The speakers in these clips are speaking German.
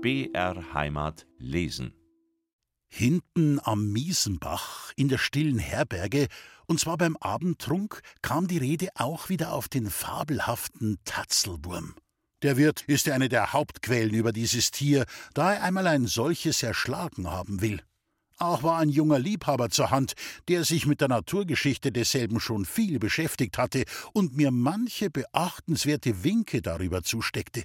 BR Heimat lesen. Hinten am Miesenbach in der stillen Herberge, und zwar beim Abendtrunk, kam die Rede auch wieder auf den fabelhaften Tatzelwurm. Der Wirt ist eine der Hauptquellen über dieses Tier, da er einmal ein solches erschlagen haben will. Auch war ein junger Liebhaber zur Hand, der sich mit der Naturgeschichte desselben schon viel beschäftigt hatte und mir manche beachtenswerte Winke darüber zusteckte.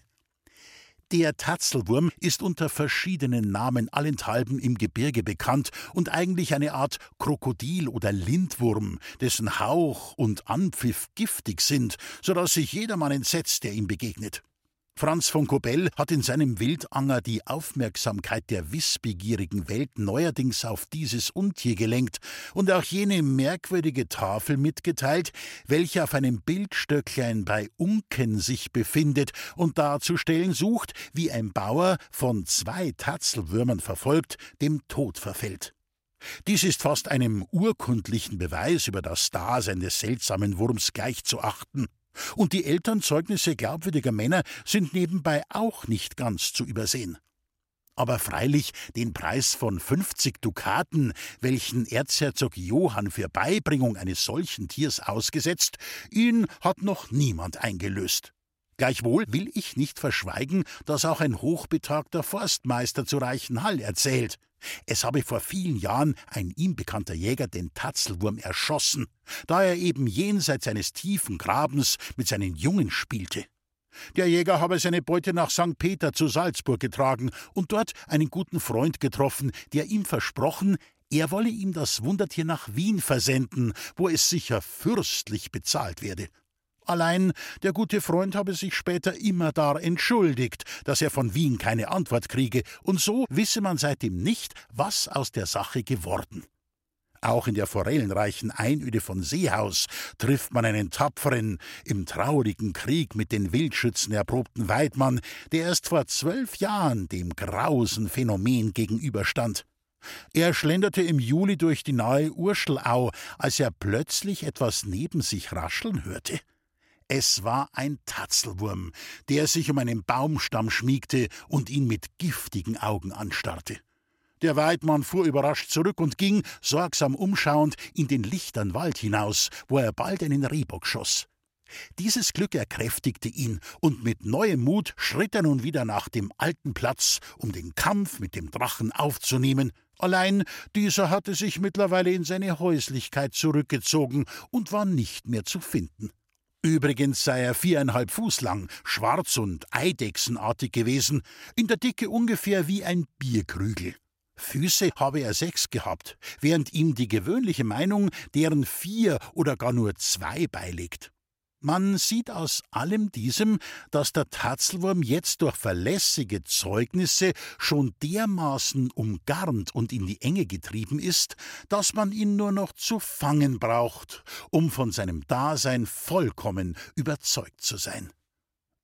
Der Tatzelwurm ist unter verschiedenen Namen allenthalben im Gebirge bekannt und eigentlich eine Art Krokodil oder Lindwurm, dessen Hauch und Anpfiff giftig sind, so dass sich jedermann entsetzt, der ihm begegnet. Franz von Kobell hat in seinem Wildanger die Aufmerksamkeit der wissbegierigen Welt neuerdings auf dieses Untier gelenkt und auch jene merkwürdige Tafel mitgeteilt, welche auf einem Bildstöcklein bei Unken sich befindet und darzustellen sucht, wie ein Bauer, von zwei Tatzelwürmern verfolgt, dem Tod verfällt. Dies ist fast einem urkundlichen Beweis über das Dasein des seltsamen Wurms gleichzuachten. Und die Elternzeugnisse glaubwürdiger Männer sind nebenbei auch nicht ganz zu übersehen. Aber freilich den Preis von 50 Dukaten, welchen Erzherzog Johann für Beibringung eines solchen Tiers ausgesetzt, ihn hat noch niemand eingelöst. Gleichwohl will ich nicht verschweigen, dass auch ein hochbetagter Forstmeister zu Reichenhall erzählt. Es habe vor vielen Jahren ein ihm bekannter Jäger den Tatzelwurm erschossen, da er eben jenseits eines tiefen Grabens mit seinen Jungen spielte. Der Jäger habe seine Beute nach St. Peter zu Salzburg getragen und dort einen guten Freund getroffen, der ihm versprochen, er wolle ihm das Wundertier nach Wien versenden, wo es sicher fürstlich bezahlt werde. Allein der gute Freund habe sich später immer dar entschuldigt, dass er von Wien keine Antwort kriege, und so wisse man seitdem nicht, was aus der Sache geworden. Auch in der forellenreichen Einöde von Seehaus trifft man einen tapferen, im traurigen Krieg mit den Wildschützen erprobten Weidmann, der erst vor zwölf Jahren dem grausen Phänomen gegenüberstand. Er schlenderte im Juli durch die nahe Urschelau, als er plötzlich etwas neben sich rascheln hörte. Es war ein Tatzelwurm, der sich um einen Baumstamm schmiegte und ihn mit giftigen Augen anstarrte. Der Weidmann fuhr überrascht zurück und ging, sorgsam umschauend, in den lichtern Wald hinaus, wo er bald einen Rehbock schoss. Dieses Glück erkräftigte ihn, und mit neuem Mut schritt er nun wieder nach dem alten Platz, um den Kampf mit dem Drachen aufzunehmen. Allein dieser hatte sich mittlerweile in seine Häuslichkeit zurückgezogen und war nicht mehr zu finden. Übrigens sei er viereinhalb Fuß lang, schwarz und eidechsenartig gewesen, in der Dicke ungefähr wie ein Bierkrügel. Füße habe er sechs gehabt, während ihm die gewöhnliche Meinung deren vier oder gar nur zwei beilegt. Man sieht aus allem diesem, dass der Tatzelwurm jetzt durch verlässige Zeugnisse schon dermaßen umgarnt und in die Enge getrieben ist, dass man ihn nur noch zu fangen braucht, um von seinem Dasein vollkommen überzeugt zu sein.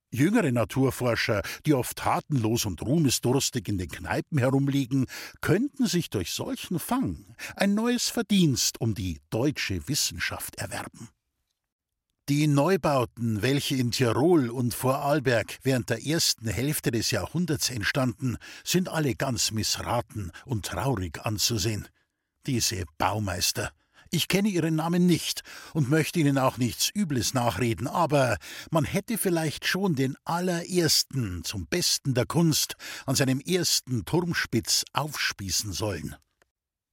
Jüngere Naturforscher, die oft tatenlos und ruhmesdurstig in den Kneipen herumliegen, könnten sich durch solchen Fang ein neues Verdienst um die deutsche Wissenschaft erwerben. Die Neubauten, welche in Tirol und Vorarlberg während der ersten Hälfte des Jahrhunderts entstanden, sind alle ganz missraten und traurig anzusehen. Diese Baumeister. Ich kenne ihren Namen nicht und möchte ihnen auch nichts Übles nachreden, aber man hätte vielleicht schon den allerersten zum Besten der Kunst an seinem ersten Turmspitz aufspießen sollen.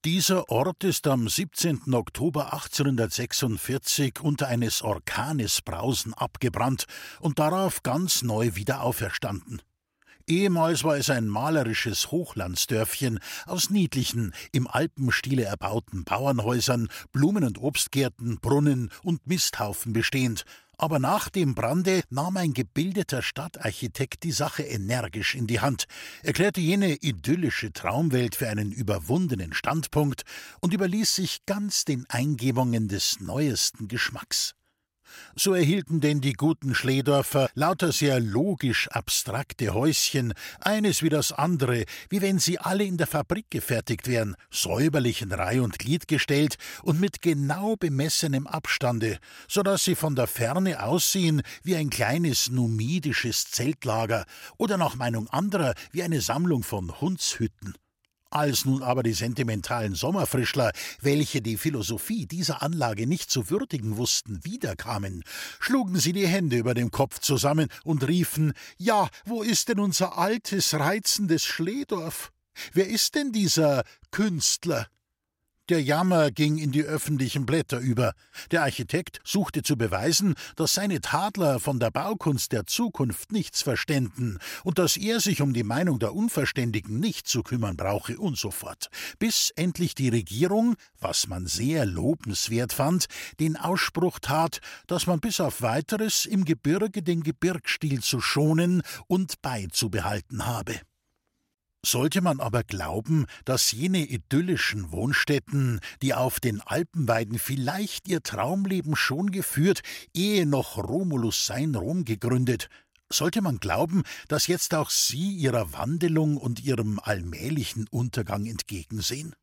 Dieser Ort ist am 17. Oktober 1846 unter eines Orkanes Brausen abgebrannt und darauf ganz neu wieder auferstanden. Ehemals war es ein malerisches Hochlandsdörfchen aus niedlichen, im Alpenstile erbauten Bauernhäusern, Blumen- und Obstgärten, Brunnen und Misthaufen bestehend, aber nach dem Brande nahm ein gebildeter Stadtarchitekt die Sache energisch in die Hand, erklärte jene idyllische Traumwelt für einen überwundenen Standpunkt und überließ sich ganz den Eingebungen des neuesten Geschmacks. So erhielten denn die guten Schledorfer lauter sehr logisch abstrakte Häuschen, eines wie das andere, wie wenn sie alle in der Fabrik gefertigt wären, säuberlich in Reih und Glied gestellt und mit genau bemessenem Abstande, so dass sie von der Ferne aussehen wie ein kleines numidisches Zeltlager oder nach Meinung anderer wie eine Sammlung von Hundshütten. Als nun aber die sentimentalen Sommerfrischler, welche die Philosophie dieser Anlage nicht zu würdigen wussten, wiederkamen, schlugen sie die Hände über dem Kopf zusammen und riefen Ja, wo ist denn unser altes, reizendes Schledorf? Wer ist denn dieser Künstler? Der Jammer ging in die öffentlichen Blätter über. Der Architekt suchte zu beweisen, dass seine Tadler von der Baukunst der Zukunft nichts verständen und dass er sich um die Meinung der Unverständigen nicht zu kümmern brauche und so fort. Bis endlich die Regierung, was man sehr lobenswert fand, den Ausspruch tat, dass man bis auf weiteres im Gebirge den Gebirgsstil zu schonen und beizubehalten habe. Sollte man aber glauben, dass jene idyllischen Wohnstätten, die auf den Alpenweiden vielleicht ihr Traumleben schon geführt, ehe noch Romulus sein Rom gegründet, sollte man glauben, dass jetzt auch sie ihrer Wandelung und ihrem allmählichen Untergang entgegensehen?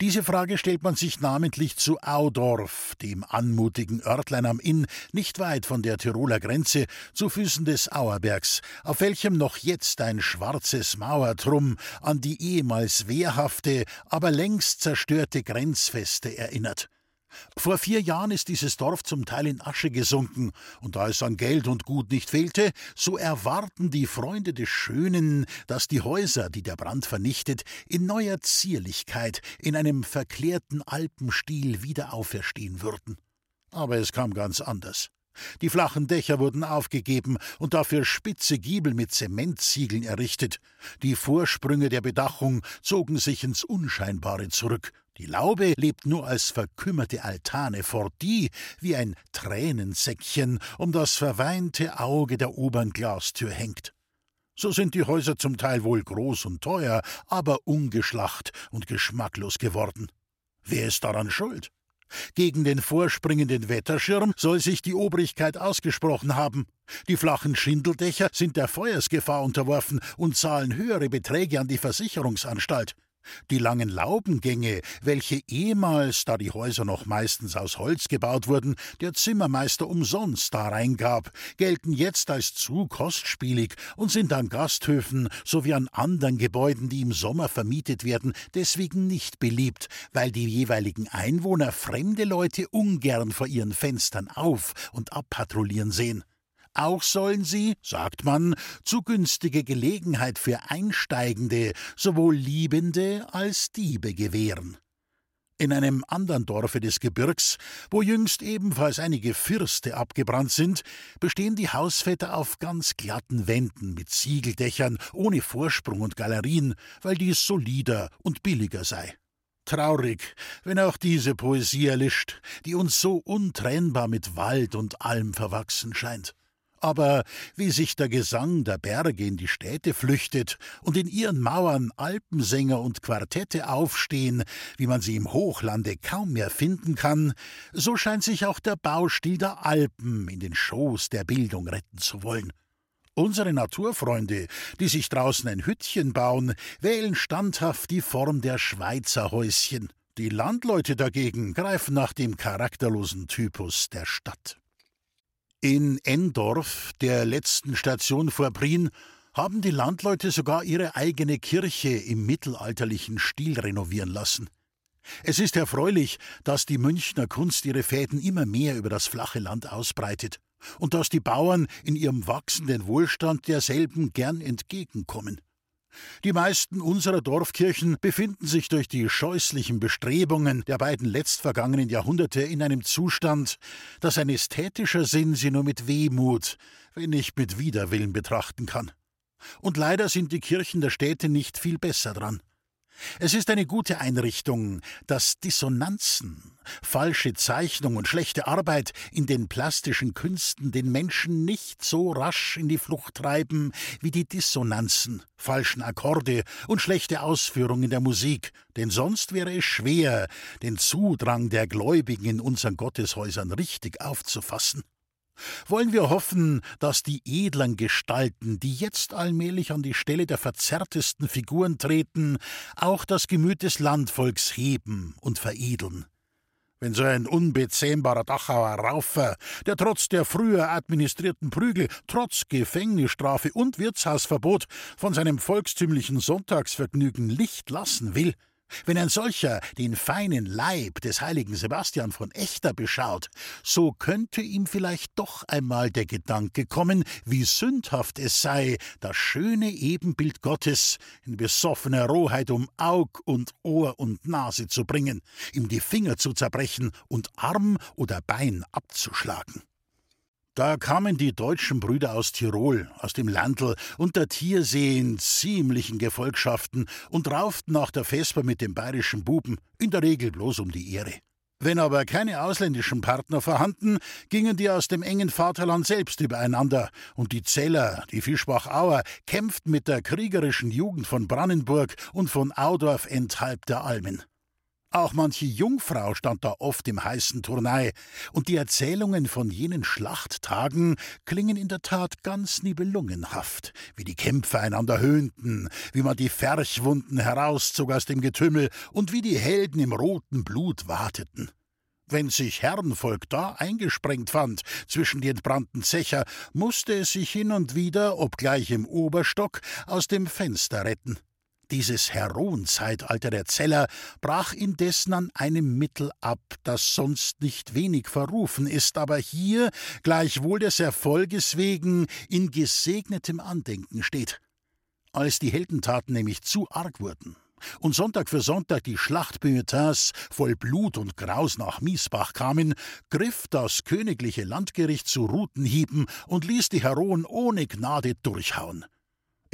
Diese Frage stellt man sich namentlich zu Audorf, dem anmutigen Örtlein am Inn, nicht weit von der Tiroler Grenze, zu Füßen des Auerbergs, auf welchem noch jetzt ein schwarzes Mauertrumm an die ehemals wehrhafte, aber längst zerstörte Grenzfeste erinnert. Vor vier Jahren ist dieses Dorf zum Teil in Asche gesunken, und da es an Geld und Gut nicht fehlte, so erwarten die Freunde des Schönen, dass die Häuser, die der Brand vernichtet, in neuer Zierlichkeit, in einem verklärten Alpenstil wieder auferstehen würden. Aber es kam ganz anders. Die flachen Dächer wurden aufgegeben und dafür spitze Giebel mit Zementziegeln errichtet. Die Vorsprünge der Bedachung zogen sich ins Unscheinbare zurück. Die Laube lebt nur als verkümmerte Altane fort, die wie ein Tränensäckchen um das verweinte Auge der oberen Glastür hängt. So sind die Häuser zum Teil wohl groß und teuer, aber ungeschlacht und geschmacklos geworden. Wer ist daran schuld? Gegen den vorspringenden Wetterschirm soll sich die Obrigkeit ausgesprochen haben. Die flachen Schindeldächer sind der Feuersgefahr unterworfen und zahlen höhere Beträge an die Versicherungsanstalt. Die langen Laubengänge, welche ehemals, da die Häuser noch meistens aus Holz gebaut wurden, der Zimmermeister umsonst da reingab, gelten jetzt als zu kostspielig und sind an Gasthöfen sowie an anderen Gebäuden, die im Sommer vermietet werden, deswegen nicht beliebt, weil die jeweiligen Einwohner fremde Leute ungern vor ihren Fenstern auf und abpatrouillieren sehen. Auch sollen sie, sagt man, zu günstige Gelegenheit für Einsteigende, sowohl Liebende als Diebe gewähren. In einem anderen Dorfe des Gebirgs, wo jüngst ebenfalls einige Firste abgebrannt sind, bestehen die Hausväter auf ganz glatten Wänden mit Ziegeldächern ohne Vorsprung und Galerien, weil dies solider und billiger sei. Traurig, wenn auch diese Poesie erlischt, die uns so untrennbar mit Wald und Alm verwachsen scheint. Aber wie sich der Gesang der Berge in die Städte flüchtet und in ihren Mauern Alpensänger und Quartette aufstehen, wie man sie im Hochlande kaum mehr finden kann, so scheint sich auch der Baustil der Alpen in den Schoß der Bildung retten zu wollen. Unsere Naturfreunde, die sich draußen ein Hüttchen bauen, wählen standhaft die Form der Schweizerhäuschen. Die Landleute dagegen greifen nach dem charakterlosen Typus der Stadt. In Endorf, der letzten Station vor Prien, haben die Landleute sogar ihre eigene Kirche im mittelalterlichen Stil renovieren lassen. Es ist erfreulich, dass die Münchner Kunst ihre Fäden immer mehr über das flache Land ausbreitet und dass die Bauern in ihrem wachsenden Wohlstand derselben gern entgegenkommen. Die meisten unserer Dorfkirchen befinden sich durch die scheußlichen Bestrebungen der beiden letztvergangenen Jahrhunderte in einem Zustand, dass ein ästhetischer Sinn sie nur mit Wehmut, wenn nicht mit Widerwillen betrachten kann. Und leider sind die Kirchen der Städte nicht viel besser dran. Es ist eine gute Einrichtung, dass Dissonanzen, falsche Zeichnung und schlechte Arbeit in den plastischen Künsten den Menschen nicht so rasch in die Flucht treiben wie die Dissonanzen, falschen Akkorde und schlechte Ausführung in der Musik, denn sonst wäre es schwer, den Zudrang der Gläubigen in unseren Gotteshäusern richtig aufzufassen. Wollen wir hoffen, dass die edlen Gestalten, die jetzt allmählich an die Stelle der verzerrtesten Figuren treten, auch das Gemüt des Landvolks heben und veredeln? Wenn so ein unbezähmbarer Dachauer Raufer, der trotz der früher administrierten Prügel, trotz Gefängnisstrafe und Wirtshausverbot von seinem volkstümlichen Sonntagsvergnügen Licht lassen will, wenn ein solcher den feinen Leib des heiligen Sebastian von Echter beschaut, so könnte ihm vielleicht doch einmal der Gedanke kommen, wie sündhaft es sei, das schöne Ebenbild Gottes in besoffener Rohheit um Aug und Ohr und Nase zu bringen, ihm die Finger zu zerbrechen und Arm oder Bein abzuschlagen. Da kamen die deutschen Brüder aus Tirol, aus dem Landl und der Tiersee in ziemlichen Gefolgschaften und rauften nach der Vesper mit dem bayerischen Buben, in der Regel bloß um die Ehre. Wenn aber keine ausländischen Partner vorhanden, gingen die aus dem engen Vaterland selbst übereinander, und die Zeller, die Fischbachauer, kämpften mit der kriegerischen Jugend von Brannenburg und von Audorf enthalb der Almen. Auch manche Jungfrau stand da oft im heißen Turnei, und die Erzählungen von jenen Schlachttagen klingen in der Tat ganz nibelungenhaft, wie die Kämpfer einander höhnten, wie man die Ferchwunden herauszog aus dem Getümmel und wie die Helden im roten Blut warteten. Wenn sich Herrenvolk da eingesprengt fand zwischen die entbrannten Zecher, musste es sich hin und wieder, obgleich im Oberstock, aus dem Fenster retten. Dieses Heroenzeitalter der Zeller brach indessen an einem Mittel ab, das sonst nicht wenig verrufen ist, aber hier, gleichwohl des Erfolges wegen, in gesegnetem Andenken steht. Als die Heldentaten nämlich zu arg wurden, und Sonntag für Sonntag die Schlachtbulletins voll Blut und Graus nach Miesbach kamen, griff das königliche Landgericht zu Rutenhieben und ließ die Heroen ohne Gnade durchhauen.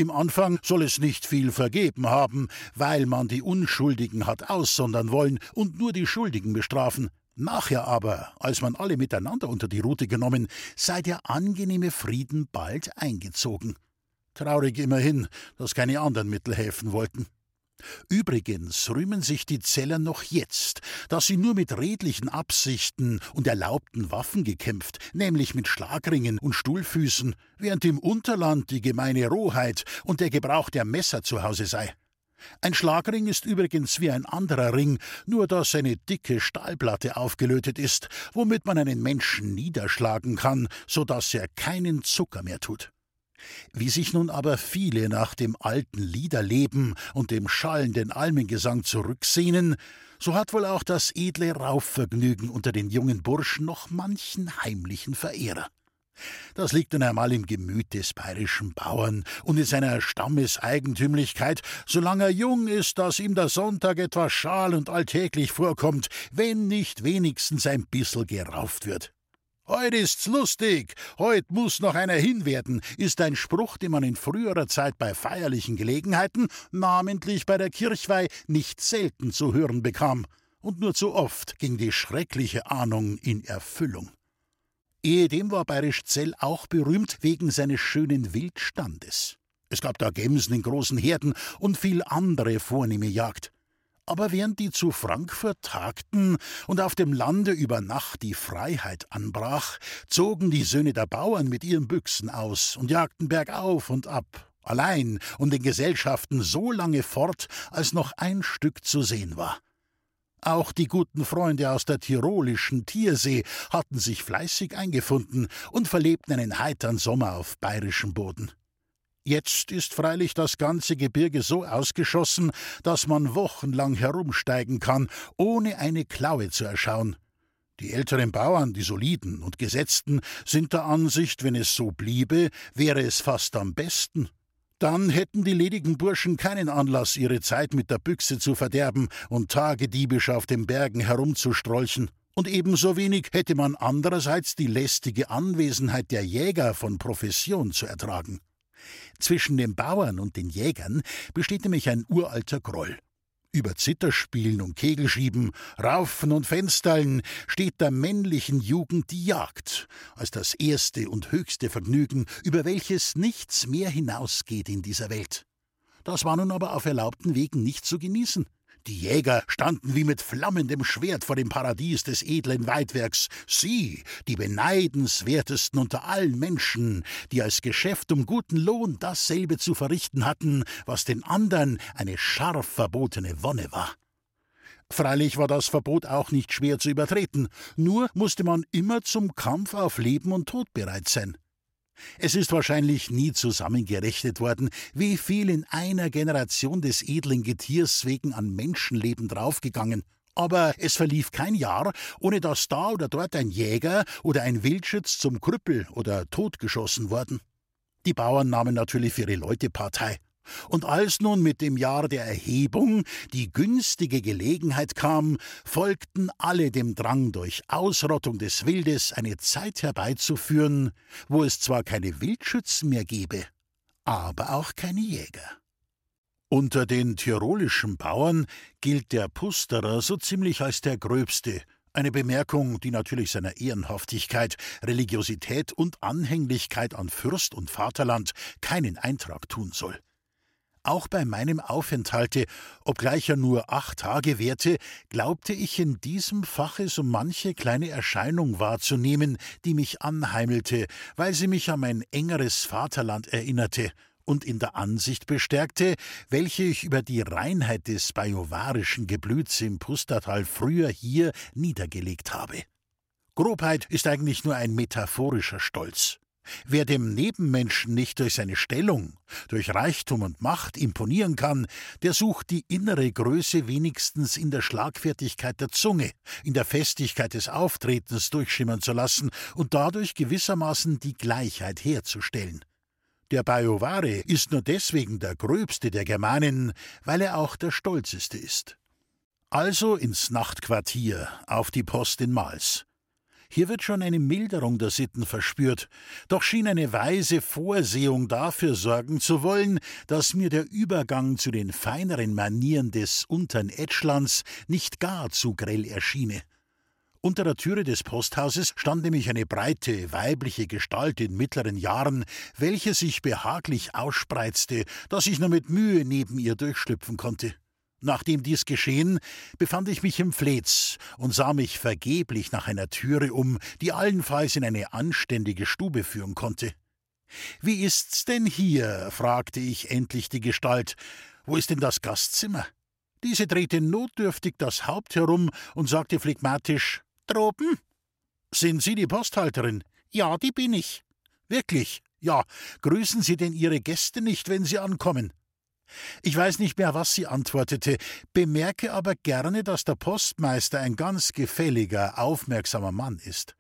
Im Anfang soll es nicht viel vergeben haben, weil man die Unschuldigen hat aussondern wollen und nur die Schuldigen bestrafen. Nachher aber, als man alle miteinander unter die Rute genommen, sei der angenehme Frieden bald eingezogen. Traurig immerhin, dass keine anderen Mittel helfen wollten. Übrigens rühmen sich die Zeller noch jetzt, dass sie nur mit redlichen Absichten und erlaubten Waffen gekämpft, nämlich mit Schlagringen und Stuhlfüßen, während im Unterland die gemeine Rohheit und der Gebrauch der Messer zu Hause sei. Ein Schlagring ist übrigens wie ein anderer Ring, nur dass eine dicke Stahlplatte aufgelötet ist, womit man einen Menschen niederschlagen kann, so dass er keinen Zucker mehr tut. Wie sich nun aber viele nach dem alten Liederleben und dem schallenden Almengesang zurücksehnen, so hat wohl auch das edle Raufvergnügen unter den jungen Burschen noch manchen heimlichen Verehrer. Das liegt nun einmal im Gemüt des bayerischen Bauern und in seiner Stammeseigentümlichkeit, solange er jung ist, dass ihm der Sonntag etwas schal und alltäglich vorkommt, wenn nicht wenigstens ein bissel gerauft wird. Heut ist's lustig, heut muss noch einer hinwerden, ist ein Spruch, den man in früherer Zeit bei feierlichen Gelegenheiten, namentlich bei der Kirchweih, nicht selten zu hören bekam. Und nur zu oft ging die schreckliche Ahnung in Erfüllung. Ehedem war Bayerisch Zell auch berühmt wegen seines schönen Wildstandes. Es gab da Gemsen in großen Herden und viel andere vornehme Jagd. Aber während die zu Frankfurt tagten und auf dem Lande über Nacht die Freiheit anbrach, zogen die Söhne der Bauern mit ihren Büchsen aus und jagten bergauf und ab, allein und in Gesellschaften so lange fort, als noch ein Stück zu sehen war. Auch die guten Freunde aus der tirolischen Tiersee hatten sich fleißig eingefunden und verlebten einen heitern Sommer auf bayerischem Boden. Jetzt ist freilich das ganze Gebirge so ausgeschossen, dass man wochenlang herumsteigen kann, ohne eine Klaue zu erschauen. Die älteren Bauern, die soliden und gesetzten, sind der Ansicht, wenn es so bliebe, wäre es fast am besten. Dann hätten die ledigen Burschen keinen Anlass, ihre Zeit mit der Büchse zu verderben und tagediebisch auf den Bergen herumzustrolchen. Und ebenso wenig hätte man andererseits die lästige Anwesenheit der Jäger von Profession zu ertragen. Zwischen den Bauern und den Jägern besteht nämlich ein uralter Groll. Über Zitterspielen und Kegelschieben, Raufen und Fensterln steht der männlichen Jugend die Jagd als das erste und höchste Vergnügen, über welches nichts mehr hinausgeht in dieser Welt. Das war nun aber auf erlaubten Wegen nicht zu genießen. Die Jäger standen wie mit flammendem Schwert vor dem Paradies des edlen Weidwerks. Sie, die beneidenswertesten unter allen Menschen, die als Geschäft um guten Lohn dasselbe zu verrichten hatten, was den andern eine scharf verbotene Wonne war. Freilich war das Verbot auch nicht schwer zu übertreten, nur musste man immer zum Kampf auf Leben und Tod bereit sein. Es ist wahrscheinlich nie zusammengerechnet worden, wie viel in einer Generation des edlen Getiers wegen an Menschenleben draufgegangen. Aber es verlief kein Jahr, ohne dass da oder dort ein Jäger oder ein Wildschütz zum Krüppel oder totgeschossen worden. Die Bauern nahmen natürlich für ihre Leute Partei. Und als nun mit dem Jahr der Erhebung die günstige Gelegenheit kam, folgten alle dem Drang, durch Ausrottung des Wildes eine Zeit herbeizuführen, wo es zwar keine Wildschützen mehr gebe, aber auch keine Jäger. Unter den tirolischen Bauern gilt der Pusterer so ziemlich als der Gröbste, eine Bemerkung, die natürlich seiner Ehrenhaftigkeit, Religiosität und Anhänglichkeit an Fürst und Vaterland keinen Eintrag tun soll. Auch bei meinem Aufenthalte, obgleich er nur acht Tage währte, glaubte ich in diesem Fache so manche kleine Erscheinung wahrzunehmen, die mich anheimelte, weil sie mich an mein engeres Vaterland erinnerte und in der Ansicht bestärkte, welche ich über die Reinheit des bajovarischen Geblüts im Pustertal früher hier niedergelegt habe. Grobheit ist eigentlich nur ein metaphorischer Stolz. Wer dem Nebenmenschen nicht durch seine Stellung, durch Reichtum und Macht imponieren kann, der sucht die innere Größe wenigstens in der Schlagfertigkeit der Zunge, in der Festigkeit des Auftretens durchschimmern zu lassen und dadurch gewissermaßen die Gleichheit herzustellen. Der Bajovare ist nur deswegen der gröbste der Germanen, weil er auch der stolzeste ist. Also ins Nachtquartier auf die Post in Mals. Hier wird schon eine Milderung der Sitten verspürt, doch schien eine weise Vorsehung dafür sorgen zu wollen, dass mir der Übergang zu den feineren Manieren des untern Etschlands nicht gar zu grell erschiene. Unter der Türe des Posthauses stand nämlich eine breite, weibliche Gestalt in mittleren Jahren, welche sich behaglich ausspreizte, dass ich nur mit Mühe neben ihr durchschlüpfen konnte. Nachdem dies geschehen, befand ich mich im Flez und sah mich vergeblich nach einer Türe um, die allenfalls in eine anständige Stube führen konnte. Wie ist's denn hier? fragte ich endlich die Gestalt. Wo ist denn das Gastzimmer? Diese drehte notdürftig das Haupt herum und sagte phlegmatisch: Droben? Sind Sie die Posthalterin? Ja, die bin ich. Wirklich? Ja. Grüßen Sie denn Ihre Gäste nicht, wenn sie ankommen? Ich weiß nicht mehr, was sie antwortete, bemerke aber gerne, dass der Postmeister ein ganz gefälliger, aufmerksamer Mann ist.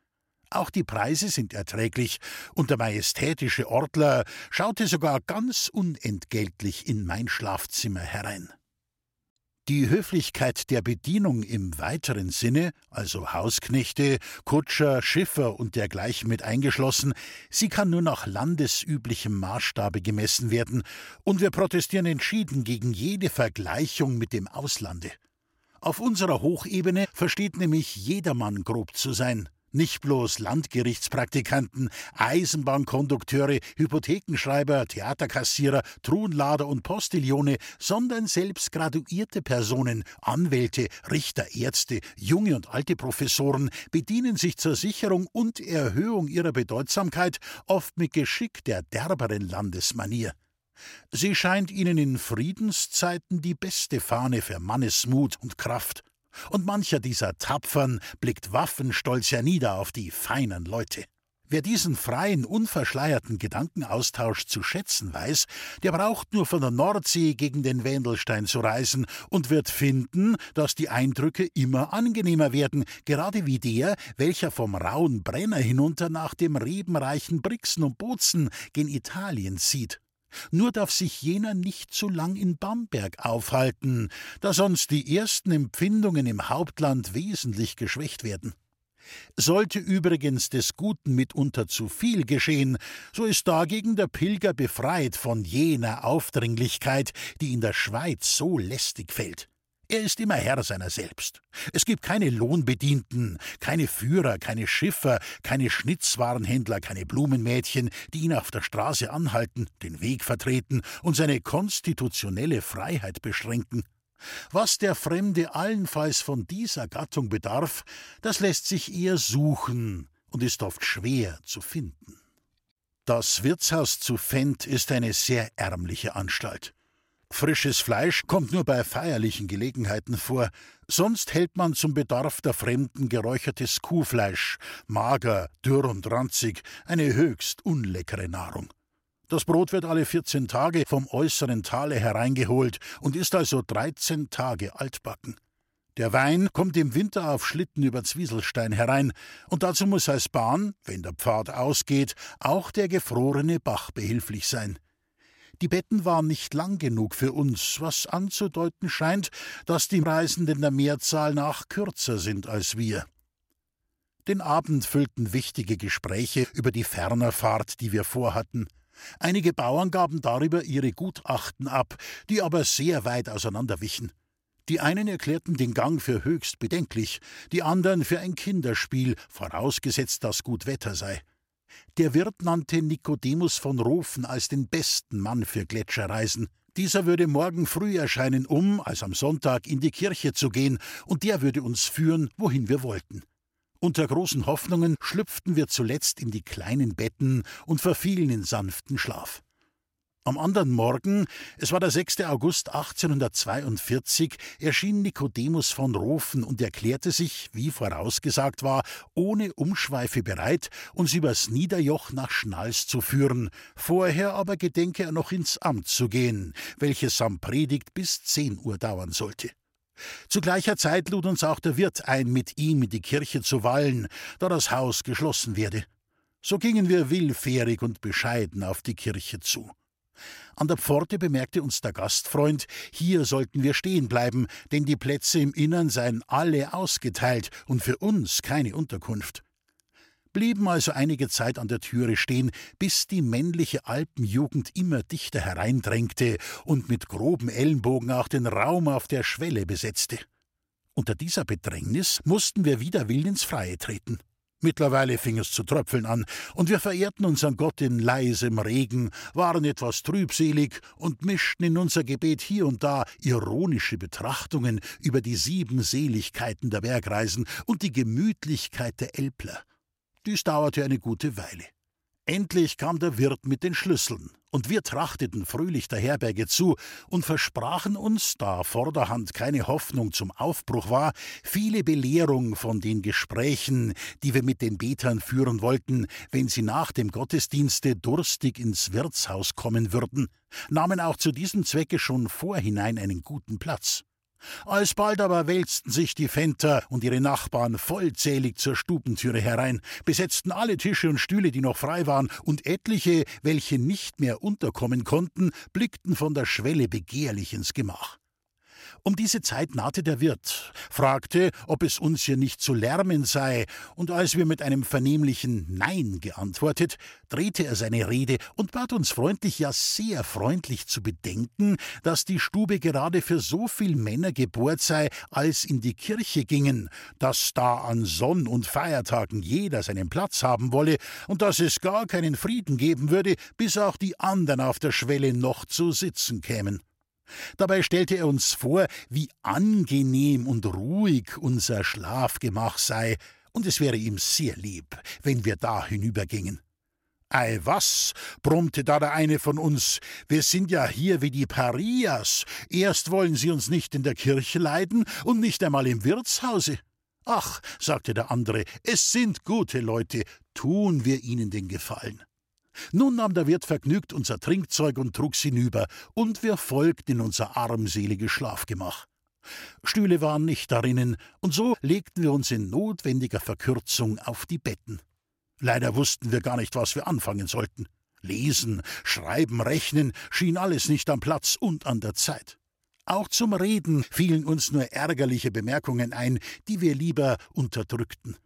Auch die Preise sind erträglich, und der majestätische Ortler schaute sogar ganz unentgeltlich in mein Schlafzimmer herein. Die Höflichkeit der Bedienung im weiteren Sinne, also Hausknechte, Kutscher, Schiffer und dergleichen mit eingeschlossen, sie kann nur nach landesüblichem Maßstabe gemessen werden, und wir protestieren entschieden gegen jede Vergleichung mit dem Auslande. Auf unserer Hochebene versteht nämlich jedermann grob zu sein. Nicht bloß Landgerichtspraktikanten, Eisenbahnkondukteure, Hypothekenschreiber, Theaterkassierer, Truhenlader und Postillone, sondern selbst graduierte Personen, Anwälte, Richter, Ärzte, junge und alte Professoren bedienen sich zur Sicherung und Erhöhung ihrer Bedeutsamkeit oft mit Geschick der derberen Landesmanier. Sie scheint ihnen in Friedenszeiten die beste Fahne für Mannesmut und Kraft und mancher dieser Tapfern blickt waffenstolz hernieder auf die feinen Leute. Wer diesen freien, unverschleierten Gedankenaustausch zu schätzen weiß, der braucht nur von der Nordsee gegen den Wendelstein zu reisen und wird finden, dass die Eindrücke immer angenehmer werden, gerade wie der, welcher vom rauen Brenner hinunter nach dem rebenreichen Brixen und Bozen gen Italien zieht. Nur darf sich jener nicht zu lang in Bamberg aufhalten, da sonst die ersten Empfindungen im Hauptland wesentlich geschwächt werden. Sollte übrigens des Guten mitunter zu viel geschehen, so ist dagegen der Pilger befreit von jener Aufdringlichkeit, die in der Schweiz so lästig fällt. Er ist immer Herr seiner selbst. Es gibt keine Lohnbedienten, keine Führer, keine Schiffer, keine Schnitzwarenhändler, keine Blumenmädchen, die ihn auf der Straße anhalten, den Weg vertreten und seine konstitutionelle Freiheit beschränken. Was der Fremde allenfalls von dieser Gattung bedarf, das lässt sich eher suchen und ist oft schwer zu finden. Das Wirtshaus zu Fendt ist eine sehr ärmliche Anstalt. Frisches Fleisch kommt nur bei feierlichen Gelegenheiten vor, sonst hält man zum Bedarf der Fremden geräuchertes Kuhfleisch, mager, dürr und ranzig, eine höchst unleckere Nahrung. Das Brot wird alle 14 Tage vom äußeren Tale hereingeholt und ist also 13 Tage altbacken. Der Wein kommt im Winter auf Schlitten über Zwieselstein herein, und dazu muss als Bahn, wenn der Pfad ausgeht, auch der gefrorene Bach behilflich sein. Die Betten waren nicht lang genug für uns, was anzudeuten scheint, dass die Reisenden der Mehrzahl nach kürzer sind als wir. Den Abend füllten wichtige Gespräche über die Fernerfahrt, die wir vorhatten. Einige Bauern gaben darüber ihre Gutachten ab, die aber sehr weit auseinanderwichen. Die einen erklärten den Gang für höchst bedenklich, die anderen für ein Kinderspiel, vorausgesetzt, dass gut Wetter sei. Der Wirt nannte Nikodemus von Rofen als den besten Mann für Gletscherreisen. Dieser würde morgen früh erscheinen, um, als am Sonntag, in die Kirche zu gehen, und der würde uns führen, wohin wir wollten. Unter großen Hoffnungen schlüpften wir zuletzt in die kleinen Betten und verfielen in sanften Schlaf. Am anderen Morgen, es war der 6. August 1842, erschien Nikodemus von Rofen und erklärte sich, wie vorausgesagt war, ohne Umschweife bereit, uns übers Niederjoch nach Schnals zu führen. Vorher aber gedenke er noch ins Amt zu gehen, welches samt Predigt bis zehn Uhr dauern sollte. Zu gleicher Zeit lud uns auch der Wirt ein, mit ihm in die Kirche zu wallen, da das Haus geschlossen werde. So gingen wir willfährig und bescheiden auf die Kirche zu. An der Pforte bemerkte uns der Gastfreund, hier sollten wir stehen bleiben, denn die Plätze im Innern seien alle ausgeteilt und für uns keine Unterkunft. Blieben also einige Zeit an der Türe stehen, bis die männliche Alpenjugend immer dichter hereindrängte und mit groben Ellenbogen auch den Raum auf der Schwelle besetzte. Unter dieser Bedrängnis mussten wir wieder wild ins Freie treten. Mittlerweile fing es zu tröpfeln an, und wir verehrten unseren Gott in leisem Regen, waren etwas trübselig und mischten in unser Gebet hier und da ironische Betrachtungen über die sieben Seligkeiten der Bergreisen und die Gemütlichkeit der Elbler. Dies dauerte eine gute Weile. Endlich kam der Wirt mit den Schlüsseln, und wir trachteten fröhlich der Herberge zu und versprachen uns, da vorderhand keine Hoffnung zum Aufbruch war, viele Belehrung von den Gesprächen, die wir mit den Betern führen wollten, wenn sie nach dem Gottesdienste durstig ins Wirtshaus kommen würden, nahmen auch zu diesem Zwecke schon vorhinein einen guten Platz. Alsbald aber wälzten sich die Fenter und ihre Nachbarn vollzählig zur Stubentüre herein, besetzten alle Tische und Stühle, die noch frei waren, und etliche, welche nicht mehr unterkommen konnten, blickten von der Schwelle begehrlich ins Gemach. Um diese Zeit nahte der Wirt, fragte, ob es uns hier nicht zu lärmen sei, und als wir mit einem vernehmlichen Nein geantwortet, drehte er seine Rede und bat uns freundlich, ja sehr freundlich zu bedenken, dass die Stube gerade für so viel Männer gebohrt sei, als in die Kirche gingen, dass da an Sonn- und Feiertagen jeder seinen Platz haben wolle und dass es gar keinen Frieden geben würde, bis auch die anderen auf der Schwelle noch zu sitzen kämen. Dabei stellte er uns vor, wie angenehm und ruhig unser Schlafgemach sei, und es wäre ihm sehr lieb, wenn wir da hinübergingen. Ei was, brummte da der eine von uns, wir sind ja hier wie die Parias. Erst wollen sie uns nicht in der Kirche leiden und nicht einmal im Wirtshause. Ach, sagte der andere, es sind gute Leute, tun wir ihnen den Gefallen. Nun nahm der Wirt vergnügt unser Trinkzeug und trug's hinüber, und wir folgten in unser armseliges Schlafgemach. Stühle waren nicht darinnen, und so legten wir uns in notwendiger Verkürzung auf die Betten. Leider wussten wir gar nicht, was wir anfangen sollten. Lesen, Schreiben, Rechnen schien alles nicht am Platz und an der Zeit. Auch zum Reden fielen uns nur ärgerliche Bemerkungen ein, die wir lieber unterdrückten.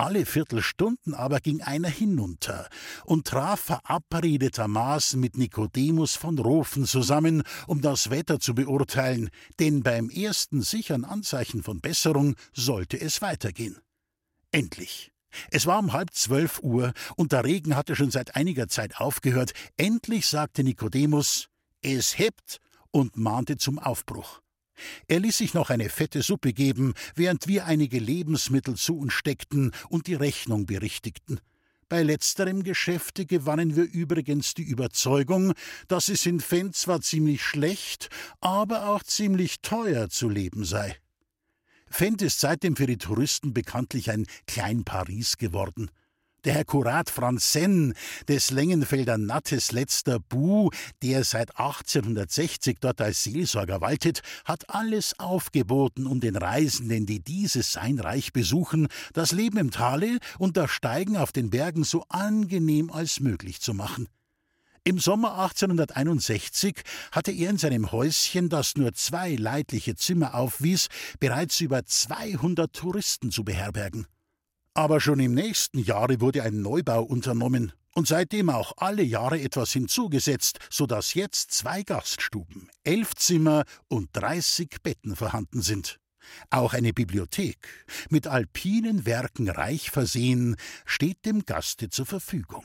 Alle Viertelstunden aber ging einer hinunter und traf verabredetermaßen mit Nikodemus von Rofen zusammen, um das Wetter zu beurteilen, denn beim ersten sichern Anzeichen von Besserung sollte es weitergehen. Endlich. Es war um halb zwölf Uhr und der Regen hatte schon seit einiger Zeit aufgehört. Endlich sagte Nikodemus: Es hebt und mahnte zum Aufbruch. Er ließ sich noch eine fette Suppe geben, während wir einige Lebensmittel zu uns steckten und die Rechnung berichtigten. Bei letzterem Geschäfte gewannen wir übrigens die Überzeugung, dass es in Fendt zwar ziemlich schlecht, aber auch ziemlich teuer zu leben sei. Fendt ist seitdem für die Touristen bekanntlich ein Klein Paris geworden. Der Herr Kurat Franzen des Längenfelder Nattes letzter Bu, der seit 1860 dort als Seelsorger waltet, hat alles aufgeboten, um den Reisenden, die dieses sein Reich besuchen, das Leben im Tale und das Steigen auf den Bergen so angenehm als möglich zu machen. Im Sommer 1861 hatte er in seinem Häuschen, das nur zwei leidliche Zimmer aufwies, bereits über 200 Touristen zu beherbergen. Aber schon im nächsten Jahre wurde ein Neubau unternommen und seitdem auch alle Jahre etwas hinzugesetzt, so dass jetzt zwei Gaststuben, elf Zimmer und dreißig Betten vorhanden sind. Auch eine Bibliothek, mit alpinen Werken reich versehen, steht dem Gaste zur Verfügung.